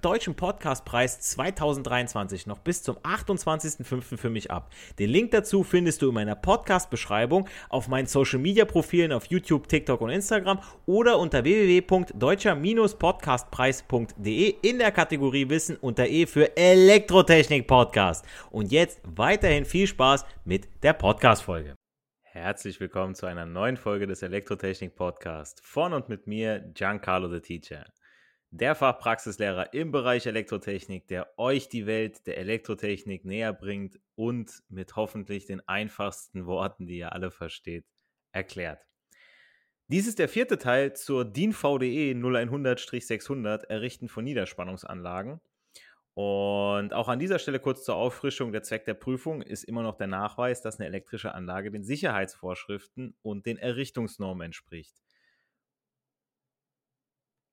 Deutschen Podcastpreis 2023 noch bis zum 28.05. für mich ab. Den Link dazu findest du in meiner Podcast-Beschreibung auf meinen Social-Media-Profilen auf YouTube, TikTok und Instagram oder unter www.deutscher-podcastpreis.de in der Kategorie Wissen unter E für Elektrotechnik Podcast. Und jetzt weiterhin viel Spaß mit der Podcast-Folge. Herzlich willkommen zu einer neuen Folge des Elektrotechnik Podcast von und mit mir, Giancarlo the Teacher der Fachpraxislehrer im Bereich Elektrotechnik, der euch die Welt der Elektrotechnik näher bringt und mit hoffentlich den einfachsten Worten, die ihr alle versteht, erklärt. Dies ist der vierte Teil zur DIN VDE 0100-600 Errichten von Niederspannungsanlagen. Und auch an dieser Stelle kurz zur Auffrischung. Der Zweck der Prüfung ist immer noch der Nachweis, dass eine elektrische Anlage den Sicherheitsvorschriften und den Errichtungsnormen entspricht.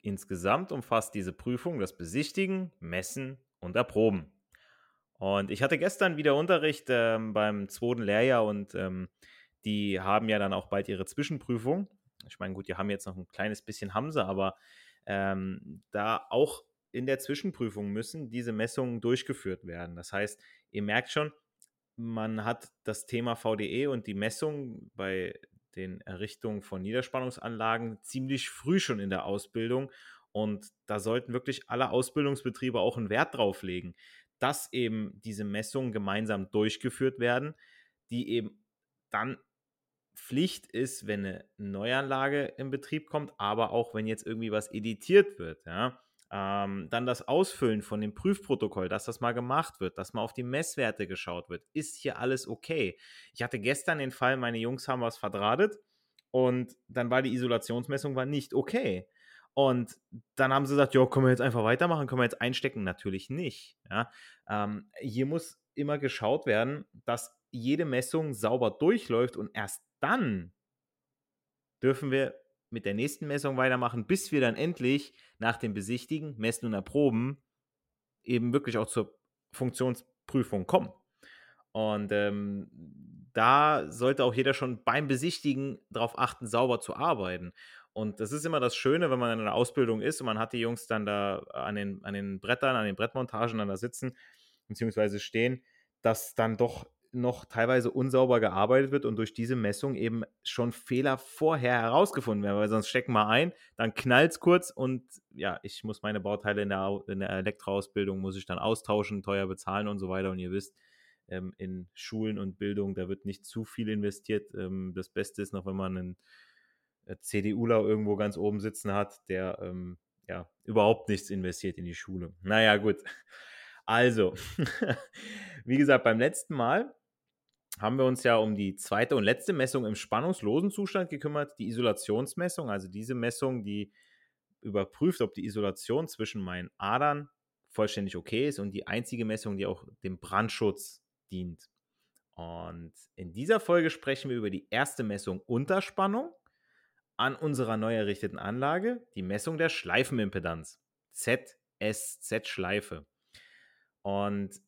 Insgesamt umfasst diese Prüfung das Besichtigen, Messen und Erproben. Und ich hatte gestern wieder Unterricht ähm, beim zweiten Lehrjahr und ähm, die haben ja dann auch bald ihre Zwischenprüfung. Ich meine, gut, die haben jetzt noch ein kleines bisschen Hamse, aber ähm, da auch in der Zwischenprüfung müssen diese Messungen durchgeführt werden. Das heißt, ihr merkt schon, man hat das Thema VDE und die Messung bei den Errichtungen von Niederspannungsanlagen ziemlich früh schon in der Ausbildung. Und da sollten wirklich alle Ausbildungsbetriebe auch einen Wert drauf legen, dass eben diese Messungen gemeinsam durchgeführt werden, die eben dann Pflicht ist, wenn eine Neuanlage in Betrieb kommt, aber auch wenn jetzt irgendwie was editiert wird. Ja. Ähm, dann das Ausfüllen von dem Prüfprotokoll, dass das mal gemacht wird, dass mal auf die Messwerte geschaut wird. Ist hier alles okay? Ich hatte gestern den Fall, meine Jungs haben was verdrahtet und dann war die Isolationsmessung war nicht okay. Und dann haben sie gesagt, ja, können wir jetzt einfach weitermachen, können wir jetzt einstecken? Natürlich nicht. Ja? Ähm, hier muss immer geschaut werden, dass jede Messung sauber durchläuft und erst dann dürfen wir mit der nächsten Messung weitermachen, bis wir dann endlich nach dem Besichtigen, Messen und Erproben eben wirklich auch zur Funktionsprüfung kommen. Und ähm, da sollte auch jeder schon beim Besichtigen darauf achten, sauber zu arbeiten. Und das ist immer das Schöne, wenn man in einer Ausbildung ist und man hat die Jungs dann da an den, an den Brettern, an den Brettmontagen dann da sitzen, beziehungsweise stehen, dass dann doch noch teilweise unsauber gearbeitet wird und durch diese Messung eben schon Fehler vorher herausgefunden werden, weil sonst stecken wir ein, dann knallt es kurz und ja, ich muss meine Bauteile in der, in der Elektroausbildung, muss ich dann austauschen, teuer bezahlen und so weiter und ihr wisst, ähm, in Schulen und Bildung, da wird nicht zu viel investiert. Ähm, das Beste ist noch, wenn man einen äh, CDUler irgendwo ganz oben sitzen hat, der ähm, ja überhaupt nichts investiert in die Schule. Naja, gut. Also, wie gesagt, beim letzten Mal haben wir uns ja um die zweite und letzte Messung im spannungslosen Zustand gekümmert, die Isolationsmessung, also diese Messung, die überprüft, ob die Isolation zwischen meinen Adern vollständig okay ist und die einzige Messung, die auch dem Brandschutz dient. Und in dieser Folge sprechen wir über die erste Messung Unterspannung an unserer neu errichteten Anlage, die Messung der Schleifenimpedanz, ZSZ-Schleife. Und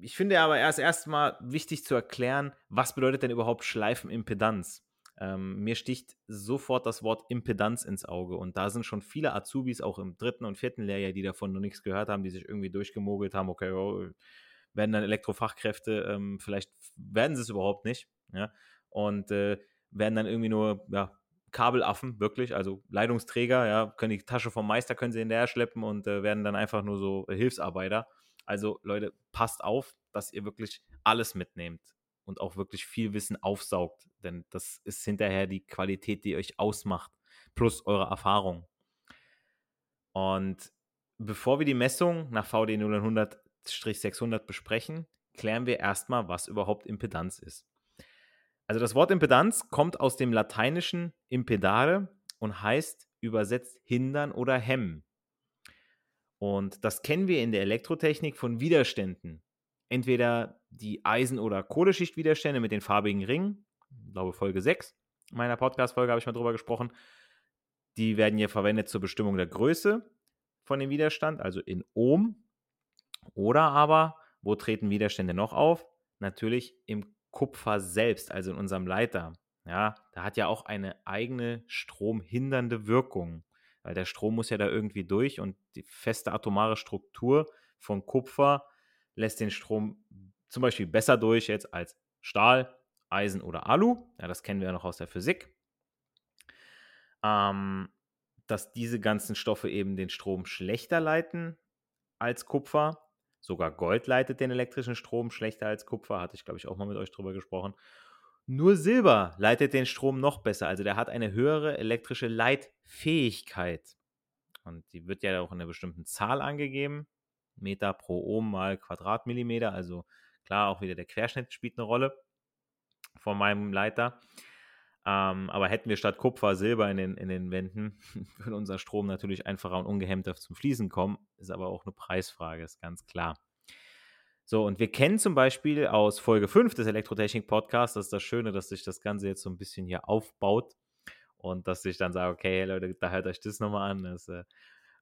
ich finde aber erst erstmal wichtig zu erklären, was bedeutet denn überhaupt Schleifenimpedanz? Ähm, mir sticht sofort das Wort Impedanz ins Auge und da sind schon viele Azubis auch im dritten und vierten Lehrjahr, die davon noch nichts gehört haben, die sich irgendwie durchgemogelt haben, okay, oh, werden dann Elektrofachkräfte, ähm, vielleicht werden sie es überhaupt nicht, ja, und äh, werden dann irgendwie nur, ja, Kabelaffen, wirklich, also Leitungsträger, ja, können die Tasche vom Meister, können sie in der schleppen und äh, werden dann einfach nur so Hilfsarbeiter. Also Leute, passt auf, dass ihr wirklich alles mitnehmt und auch wirklich viel Wissen aufsaugt, denn das ist hinterher die Qualität, die euch ausmacht, plus eure Erfahrung. Und bevor wir die Messung nach VD 0100-600 besprechen, klären wir erstmal, was überhaupt Impedanz ist. Also das Wort Impedanz kommt aus dem lateinischen impedare und heißt übersetzt hindern oder hemmen. Und das kennen wir in der Elektrotechnik von Widerständen. Entweder die Eisen- oder Kohleschichtwiderstände mit den farbigen Ringen, ich glaube Folge 6 meiner Podcast-Folge habe ich mal drüber gesprochen. Die werden hier verwendet zur Bestimmung der Größe von dem Widerstand, also in Ohm. Oder aber, wo treten Widerstände noch auf? Natürlich im Kupfer selbst, also in unserem Leiter. Ja, da hat ja auch eine eigene stromhindernde Wirkung, weil der Strom muss ja da irgendwie durch und die feste atomare Struktur von Kupfer lässt den Strom zum Beispiel besser durch jetzt als Stahl, Eisen oder Alu. Ja, das kennen wir ja noch aus der Physik. Ähm, dass diese ganzen Stoffe eben den Strom schlechter leiten als Kupfer. Sogar Gold leitet den elektrischen Strom schlechter als Kupfer, hatte ich glaube ich auch mal mit euch drüber gesprochen. Nur Silber leitet den Strom noch besser, also der hat eine höhere elektrische Leitfähigkeit. Und die wird ja auch in einer bestimmten Zahl angegeben. Meter pro Ohm mal Quadratmillimeter, also klar, auch wieder der Querschnitt spielt eine Rolle von meinem Leiter. Ähm, aber hätten wir statt Kupfer Silber in den, in den Wänden, würde unser Strom natürlich einfacher und ungehemmter zum Fließen kommen. Ist aber auch eine Preisfrage, ist ganz klar. So, und wir kennen zum Beispiel aus Folge 5 des Elektrotechnik-Podcasts, das ist das Schöne, dass sich das Ganze jetzt so ein bisschen hier aufbaut und dass ich dann sage, okay, Leute, da hört euch das nochmal an. Das, äh,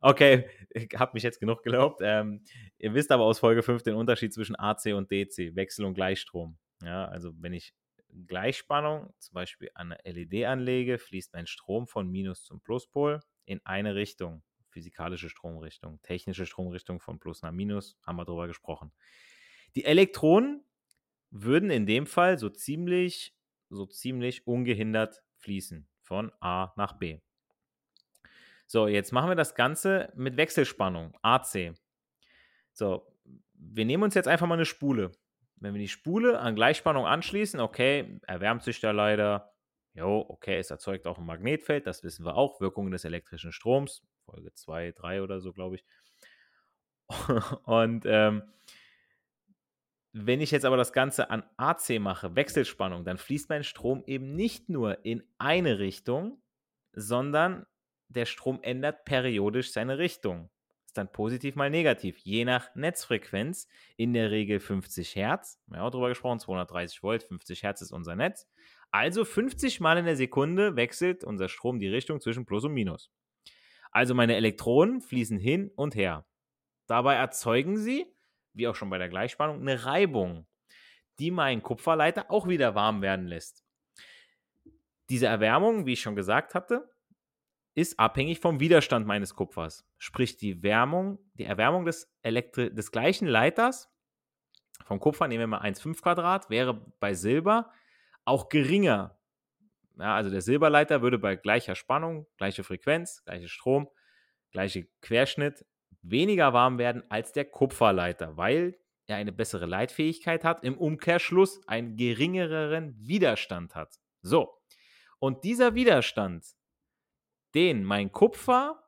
okay, ich habe mich jetzt genug gelobt. Ähm, ihr wisst aber aus Folge 5 den Unterschied zwischen AC und DC, Wechsel- und Gleichstrom. Ja, also wenn ich Gleichspannung, zum Beispiel an eine LED anlege, fließt mein Strom von Minus zum Pluspol in eine Richtung. Physikalische Stromrichtung, technische Stromrichtung von Plus nach Minus, haben wir darüber gesprochen. Die Elektronen würden in dem Fall so ziemlich, so ziemlich ungehindert fließen von A nach B. So, jetzt machen wir das Ganze mit Wechselspannung, AC. So, wir nehmen uns jetzt einfach mal eine Spule. Wenn wir die Spule an Gleichspannung anschließen, okay, erwärmt sich da leider. Jo, okay, es erzeugt auch ein Magnetfeld, das wissen wir auch. Wirkungen des elektrischen Stroms, Folge 2, 3 oder so, glaube ich. Und ähm, wenn ich jetzt aber das Ganze an AC mache, Wechselspannung, dann fließt mein Strom eben nicht nur in eine Richtung, sondern der Strom ändert periodisch seine Richtung dann positiv mal negativ, je nach Netzfrequenz. In der Regel 50 Hertz. Wir haben auch drüber gesprochen, 230 Volt, 50 Hertz ist unser Netz. Also 50 Mal in der Sekunde wechselt unser Strom die Richtung zwischen Plus und Minus. Also meine Elektronen fließen hin und her. Dabei erzeugen sie, wie auch schon bei der Gleichspannung, eine Reibung, die meinen Kupferleiter auch wieder warm werden lässt. Diese Erwärmung, wie ich schon gesagt hatte, ist abhängig vom Widerstand meines Kupfers. Sprich, die Wärmung, die Erwärmung des, Elektri des gleichen Leiters vom Kupfer, nehmen wir mal 1,5 Quadrat, wäre bei Silber auch geringer. Ja, also der Silberleiter würde bei gleicher Spannung, gleiche Frequenz, gleicher Strom, gleiche Querschnitt weniger warm werden als der Kupferleiter, weil er eine bessere Leitfähigkeit hat, im Umkehrschluss einen geringeren Widerstand hat. So, und dieser Widerstand den mein Kupfer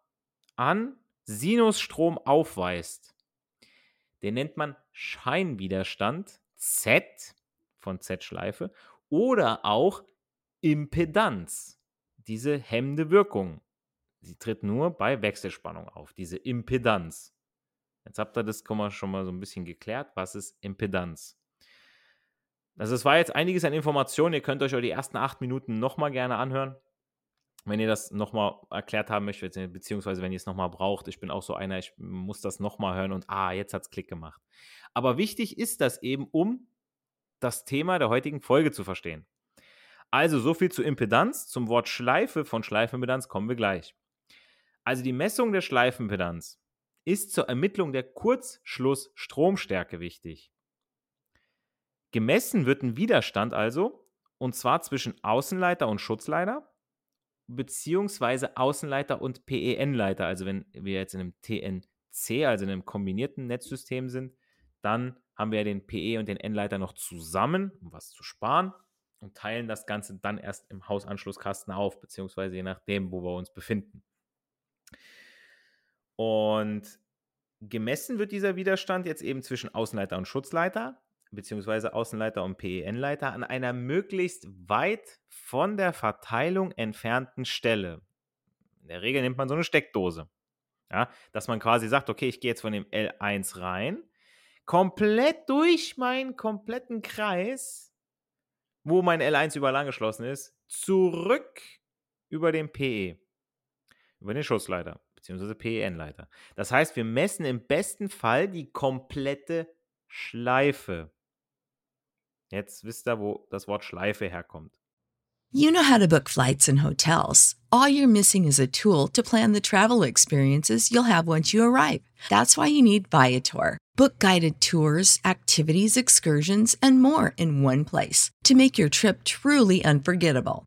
an Sinusstrom aufweist, den nennt man Scheinwiderstand Z von Z-Schleife oder auch Impedanz, diese hemmende Wirkung. Sie tritt nur bei Wechselspannung auf, diese Impedanz. Jetzt habt ihr das schon mal so ein bisschen geklärt. Was ist Impedanz? Also es war jetzt einiges an Informationen. Ihr könnt euch die ersten acht Minuten nochmal gerne anhören wenn ihr das nochmal erklärt haben möchtet, beziehungsweise wenn ihr es nochmal braucht, ich bin auch so einer, ich muss das nochmal hören und ah, jetzt hat es Klick gemacht. Aber wichtig ist das eben, um das Thema der heutigen Folge zu verstehen. Also so viel zu Impedanz. Zum Wort Schleife von Schleifenimpedanz kommen wir gleich. Also die Messung der Schleifenimpedanz ist zur Ermittlung der Kurzschlussstromstärke wichtig. Gemessen wird ein Widerstand also, und zwar zwischen Außenleiter und Schutzleiter beziehungsweise Außenleiter und PEN-Leiter. Also wenn wir jetzt in einem TNC, also in einem kombinierten Netzsystem sind, dann haben wir den PE und den N-Leiter noch zusammen, um was zu sparen und teilen das Ganze dann erst im Hausanschlusskasten auf, beziehungsweise je nachdem, wo wir uns befinden. Und gemessen wird dieser Widerstand jetzt eben zwischen Außenleiter und Schutzleiter beziehungsweise Außenleiter und PEN-Leiter an einer möglichst weit von der Verteilung entfernten Stelle. In der Regel nimmt man so eine Steckdose. Ja, dass man quasi sagt, okay, ich gehe jetzt von dem L1 rein, komplett durch meinen kompletten Kreis, wo mein L1 überall angeschlossen ist, zurück über den PE, über den Schussleiter, beziehungsweise PEN-Leiter. Das heißt, wir messen im besten Fall die komplette Schleife. Jetzt wisst ihr, wo das Wort Schleife herkommt. You know how to book flights and hotels. All you're missing is a tool to plan the travel experiences you'll have once you arrive. That's why you need Viator. Book guided tours, activities, excursions, and more in one place to make your trip truly unforgettable.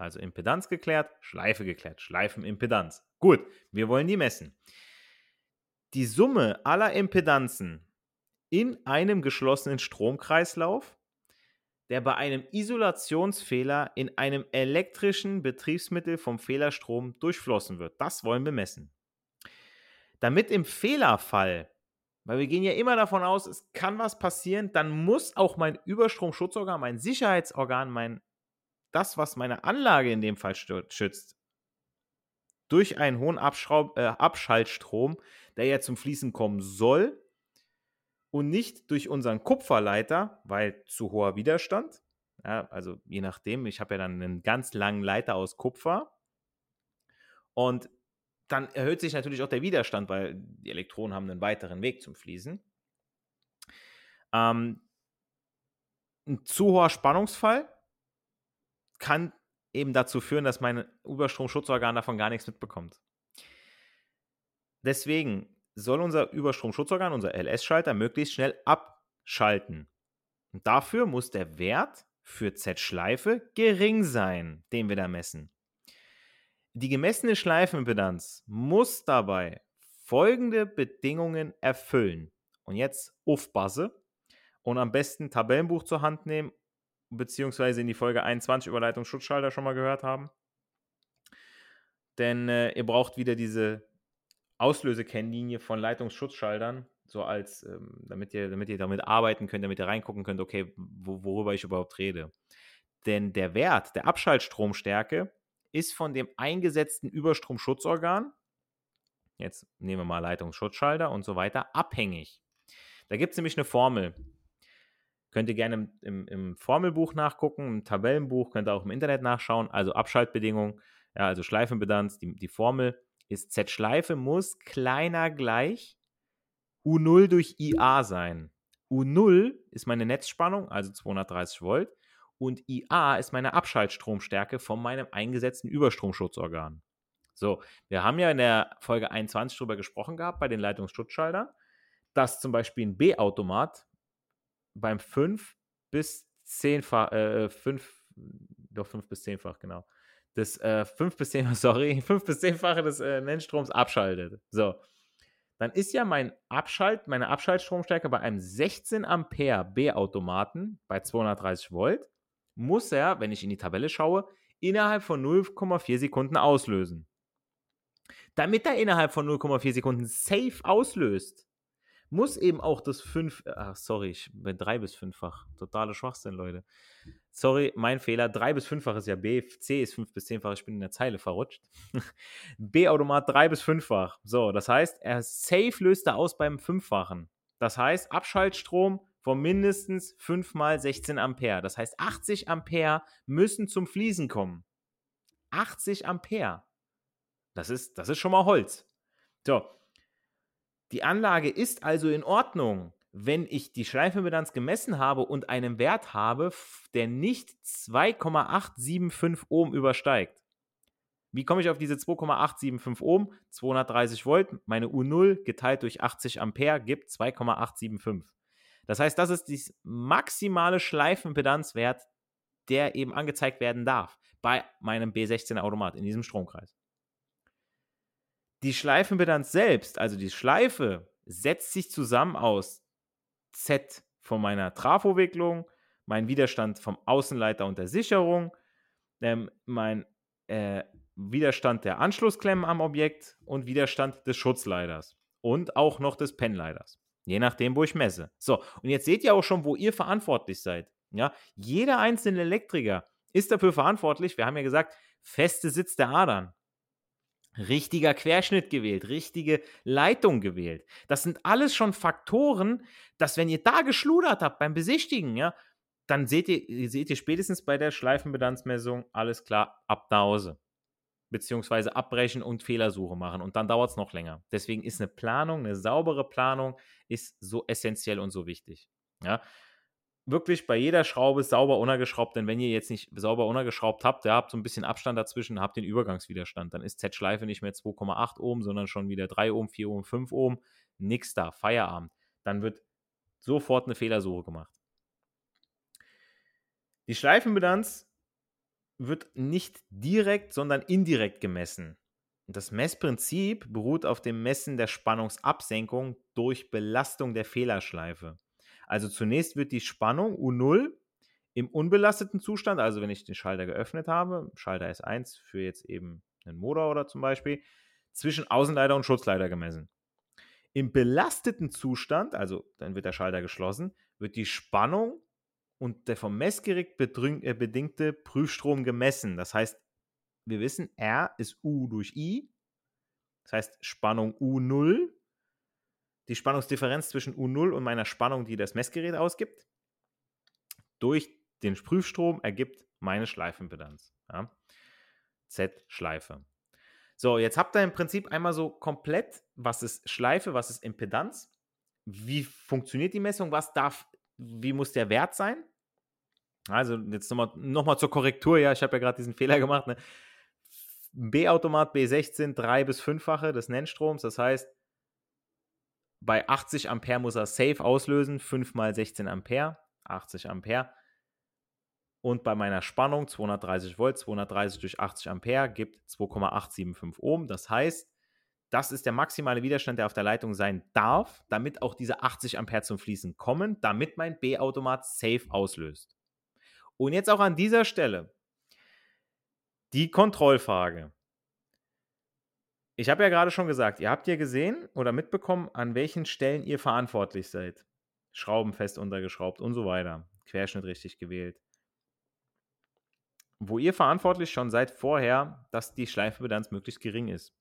Also Impedanz geklärt, Schleife geklärt, Schleifenimpedanz. Gut, wir wollen die messen. Die Summe aller Impedanzen in einem geschlossenen Stromkreislauf, der bei einem Isolationsfehler in einem elektrischen Betriebsmittel vom Fehlerstrom durchflossen wird. Das wollen wir messen. Damit im Fehlerfall, weil wir gehen ja immer davon aus, es kann was passieren, dann muss auch mein Überstromschutzorgan, mein Sicherheitsorgan, mein das, was meine Anlage in dem Fall schützt, durch einen hohen Abschraub, äh, Abschaltstrom, der ja zum Fließen kommen soll und nicht durch unseren Kupferleiter, weil zu hoher Widerstand. Ja, also je nachdem, ich habe ja dann einen ganz langen Leiter aus Kupfer und dann erhöht sich natürlich auch der Widerstand, weil die Elektronen haben einen weiteren Weg zum Fließen. Ähm, ein zu hoher Spannungsfall kann eben dazu führen, dass mein Überstromschutzorgan davon gar nichts mitbekommt. Deswegen soll unser Überstromschutzorgan, unser LS-Schalter, möglichst schnell abschalten. Und dafür muss der Wert für Z-Schleife gering sein, den wir da messen. Die gemessene Schleifenimpedanz muss dabei folgende Bedingungen erfüllen. Und jetzt aufpasse und am besten Tabellenbuch zur Hand nehmen beziehungsweise in die Folge 21 über Leitungsschutzschalter schon mal gehört haben. Denn äh, ihr braucht wieder diese Auslösekennlinie von Leitungsschutzschaltern, so als, ähm, damit, ihr, damit ihr damit arbeiten könnt, damit ihr reingucken könnt, okay, wo, worüber ich überhaupt rede. Denn der Wert der Abschaltstromstärke ist von dem eingesetzten Überstromschutzorgan, jetzt nehmen wir mal Leitungsschutzschalter und so weiter, abhängig. Da gibt es nämlich eine Formel. Könnt ihr gerne im, im, im, Formelbuch nachgucken, im Tabellenbuch, könnt ihr auch im Internet nachschauen. Also Abschaltbedingungen, ja, also Schleifenbedanz, die, die Formel ist Z-Schleife muss kleiner gleich U0 durch IA sein. U0 ist meine Netzspannung, also 230 Volt, und IA ist meine Abschaltstromstärke von meinem eingesetzten Überstromschutzorgan. So, wir haben ja in der Folge 21 darüber gesprochen gehabt, bei den Leitungsschutzschaltern, dass zum Beispiel ein B-Automat beim 5 bis 10-fach, äh, 5, doch 5 bis 10-fach, genau. Das äh, 5 bis 10, sorry, 5 bis 10-fache des äh, Nennstroms abschaltet. So. Dann ist ja mein Abschalt, meine Abschaltstromstärke bei einem 16 Ampere B-Automaten bei 230 Volt, muss er, wenn ich in die Tabelle schaue, innerhalb von 0,4 Sekunden auslösen. Damit er innerhalb von 0,4 Sekunden safe auslöst, muss eben auch das 5, ach sorry, ich bin 3 bis 5-fach. Totale Schwachsinn, Leute. Sorry, mein Fehler. 3 bis 5-fach ist ja B, C ist 5 bis 10-fach. Ich bin in der Zeile verrutscht. B-Automat 3 bis 5-fach. So, das heißt, er safe löst er aus beim 5-fachen. Das heißt, Abschaltstrom von mindestens 5 mal 16 Ampere. Das heißt, 80 Ampere müssen zum Fließen kommen. 80 Ampere. Das ist, das ist schon mal Holz. So. Die Anlage ist also in Ordnung, wenn ich die Schleifimpedanz gemessen habe und einen Wert habe, der nicht 2,875 Ohm übersteigt. Wie komme ich auf diese 2,875 Ohm? 230 Volt, meine U0 geteilt durch 80 Ampere gibt 2,875. Das heißt, das ist die maximale Schleifimpedanzwert, der eben angezeigt werden darf bei meinem B16 Automat in diesem Stromkreis. Die Schleifimpedanz selbst, also die Schleife, setzt sich zusammen aus Z von meiner Trafowicklung, mein Widerstand vom Außenleiter und der Sicherung, ähm, mein äh, Widerstand der Anschlussklemmen am Objekt und Widerstand des Schutzleiters und auch noch des Pennleiters. Je nachdem, wo ich messe. So, und jetzt seht ihr auch schon, wo ihr verantwortlich seid. Ja, jeder einzelne Elektriker ist dafür verantwortlich. Wir haben ja gesagt, feste Sitz der Adern. Richtiger Querschnitt gewählt, richtige Leitung gewählt. Das sind alles schon Faktoren, dass wenn ihr da geschludert habt beim Besichtigen, ja, dann seht ihr, seht ihr spätestens bei der Schleifenbedanzmessung, alles klar, ab nach Hause beziehungsweise abbrechen und Fehlersuche machen. Und dann dauert es noch länger. Deswegen ist eine Planung, eine saubere Planung, ist so essentiell und so wichtig. Ja. Wirklich bei jeder Schraube sauber untergeschraubt, denn wenn ihr jetzt nicht sauber untergeschraubt habt, ihr habt so ein bisschen Abstand dazwischen, habt den Übergangswiderstand, dann ist Z-Schleife nicht mehr 2,8 Ohm, sondern schon wieder 3 Ohm, 4 Ohm, 5 Ohm. Nix da, Feierabend. Dann wird sofort eine Fehlersuche gemacht. Die Schleifenbilanz wird nicht direkt, sondern indirekt gemessen. Das Messprinzip beruht auf dem Messen der Spannungsabsenkung durch Belastung der Fehlerschleife. Also zunächst wird die Spannung U0 im unbelasteten Zustand, also wenn ich den Schalter geöffnet habe, Schalter S1 für jetzt eben einen Motor oder zum Beispiel, zwischen Außenleiter und Schutzleiter gemessen. Im belasteten Zustand, also dann wird der Schalter geschlossen, wird die Spannung und der vom Messgerät äh, bedingte Prüfstrom gemessen. Das heißt, wir wissen, R ist U durch I. Das heißt, Spannung U0, die Spannungsdifferenz zwischen U0 und meiner Spannung, die das Messgerät ausgibt, durch den Prüfstrom ergibt meine Schleifenimpedanz. Ja. Z-Schleife. So, jetzt habt ihr im Prinzip einmal so komplett, was ist Schleife, was ist Impedanz, wie funktioniert die Messung, was darf, wie muss der Wert sein. Also jetzt nochmal noch mal zur Korrektur, ja, ich habe ja gerade diesen Fehler gemacht. Ne? B-Automat B16 drei- bis fünffache des Nennstroms, das heißt, bei 80 Ampere muss er safe auslösen, 5 mal 16 Ampere, 80 Ampere. Und bei meiner Spannung 230 Volt, 230 durch 80 Ampere gibt 2,875 Ohm. Das heißt, das ist der maximale Widerstand, der auf der Leitung sein darf, damit auch diese 80 Ampere zum Fließen kommen, damit mein B-Automat safe auslöst. Und jetzt auch an dieser Stelle die Kontrollfrage. Ich habe ja gerade schon gesagt, ihr habt ja gesehen oder mitbekommen, an welchen Stellen ihr verantwortlich seid. Schrauben fest untergeschraubt und so weiter. Querschnitt richtig gewählt. Wo ihr verantwortlich schon seid vorher, dass die Schleifenbilanz möglichst gering ist.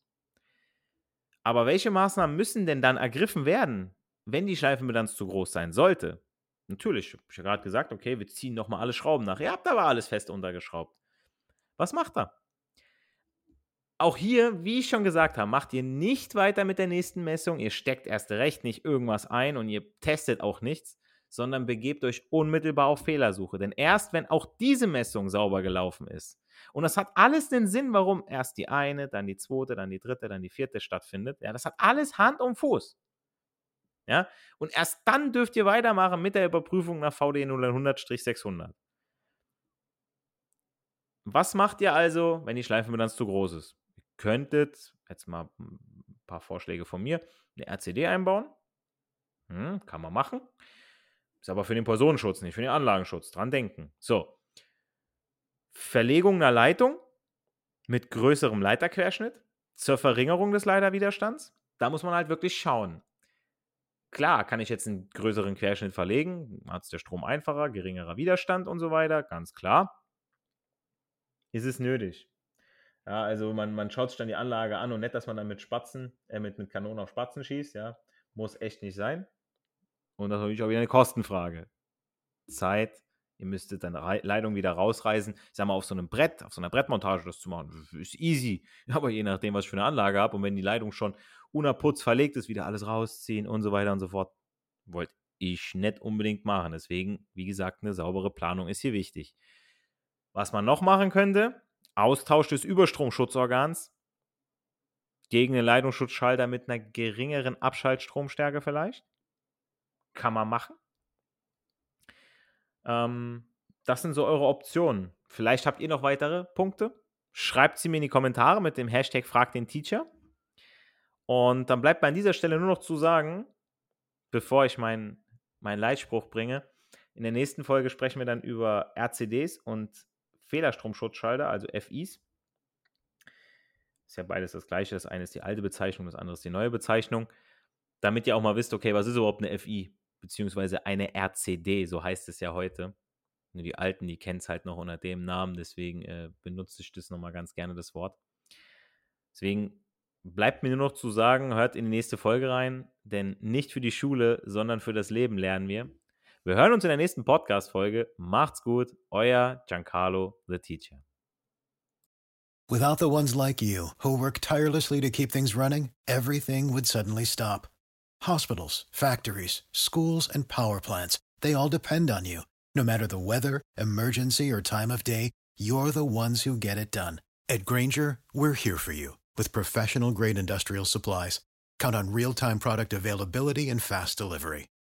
Aber welche Maßnahmen müssen denn dann ergriffen werden, wenn die Schleifenbilanz zu groß sein sollte? Natürlich, ich habe gerade gesagt, okay, wir ziehen nochmal alle Schrauben nach. Ihr habt aber alles fest untergeschraubt. Was macht er? Auch hier, wie ich schon gesagt habe, macht ihr nicht weiter mit der nächsten Messung. Ihr steckt erst recht nicht irgendwas ein und ihr testet auch nichts, sondern begebt euch unmittelbar auf Fehlersuche. Denn erst wenn auch diese Messung sauber gelaufen ist, und das hat alles den Sinn, warum erst die eine, dann die zweite, dann die dritte, dann die vierte stattfindet. Ja, das hat alles Hand und Fuß. Ja? Und erst dann dürft ihr weitermachen mit der Überprüfung nach VD 0100-600. Was macht ihr also, wenn die Schleifenbilanz zu groß ist? Könntet, jetzt mal ein paar Vorschläge von mir, eine RCD einbauen. Hm, kann man machen. Ist aber für den Personenschutz, nicht für den Anlagenschutz. Dran denken. So. Verlegung einer Leitung mit größerem Leiterquerschnitt zur Verringerung des Leiterwiderstands. Da muss man halt wirklich schauen. Klar, kann ich jetzt einen größeren Querschnitt verlegen, hat es der Strom einfacher, geringerer Widerstand und so weiter, ganz klar. Ist es nötig. Ja, also man, man schaut sich dann die Anlage an und nicht, dass man dann mit Spatzen, äh, mit, mit Kanonen auf Spatzen schießt, ja. Muss echt nicht sein. Und das ist natürlich auch wieder eine Kostenfrage. Zeit, ihr müsstet dann Leitung wieder rausreißen. Ich sag mal, auf so einem Brett, auf so einer Brettmontage das zu machen, ist easy. Aber je nachdem, was ich für eine Anlage habe und wenn die Leitung schon unerputzt verlegt ist, wieder alles rausziehen und so weiter und so fort, wollte ich nicht unbedingt machen. Deswegen, wie gesagt, eine saubere Planung ist hier wichtig. Was man noch machen könnte, Austausch des Überstromschutzorgans gegen einen Leitungsschutzschalter mit einer geringeren Abschaltstromstärke vielleicht. Kann man machen. Ähm, das sind so eure Optionen. Vielleicht habt ihr noch weitere Punkte. Schreibt sie mir in die Kommentare mit dem Hashtag Frag den Teacher. Und dann bleibt mir an dieser Stelle nur noch zu sagen, bevor ich meinen mein Leitspruch bringe, in der nächsten Folge sprechen wir dann über RCDs und Fehlerstromschutzschalter, also FIs. Ist ja beides das gleiche. Das eine ist die alte Bezeichnung, das andere ist die neue Bezeichnung. Damit ihr auch mal wisst, okay, was ist überhaupt eine FI? Beziehungsweise eine RCD, so heißt es ja heute. Nur die Alten, die kennen es halt noch unter dem Namen, deswegen äh, benutze ich das nochmal ganz gerne, das Wort. Deswegen bleibt mir nur noch zu sagen, hört in die nächste Folge rein, denn nicht für die Schule, sondern für das Leben lernen wir. Wir hören uns in der nächsten Podcast-Folge. Macht's gut, euer Giancarlo, the Teacher. Without the ones like you, who work tirelessly to keep things running, everything would suddenly stop. Hospitals, factories, schools, and power plants, they all depend on you. No matter the weather, emergency, or time of day, you're the ones who get it done. At Granger, we're here for you with professional grade industrial supplies. Count on real time product availability and fast delivery.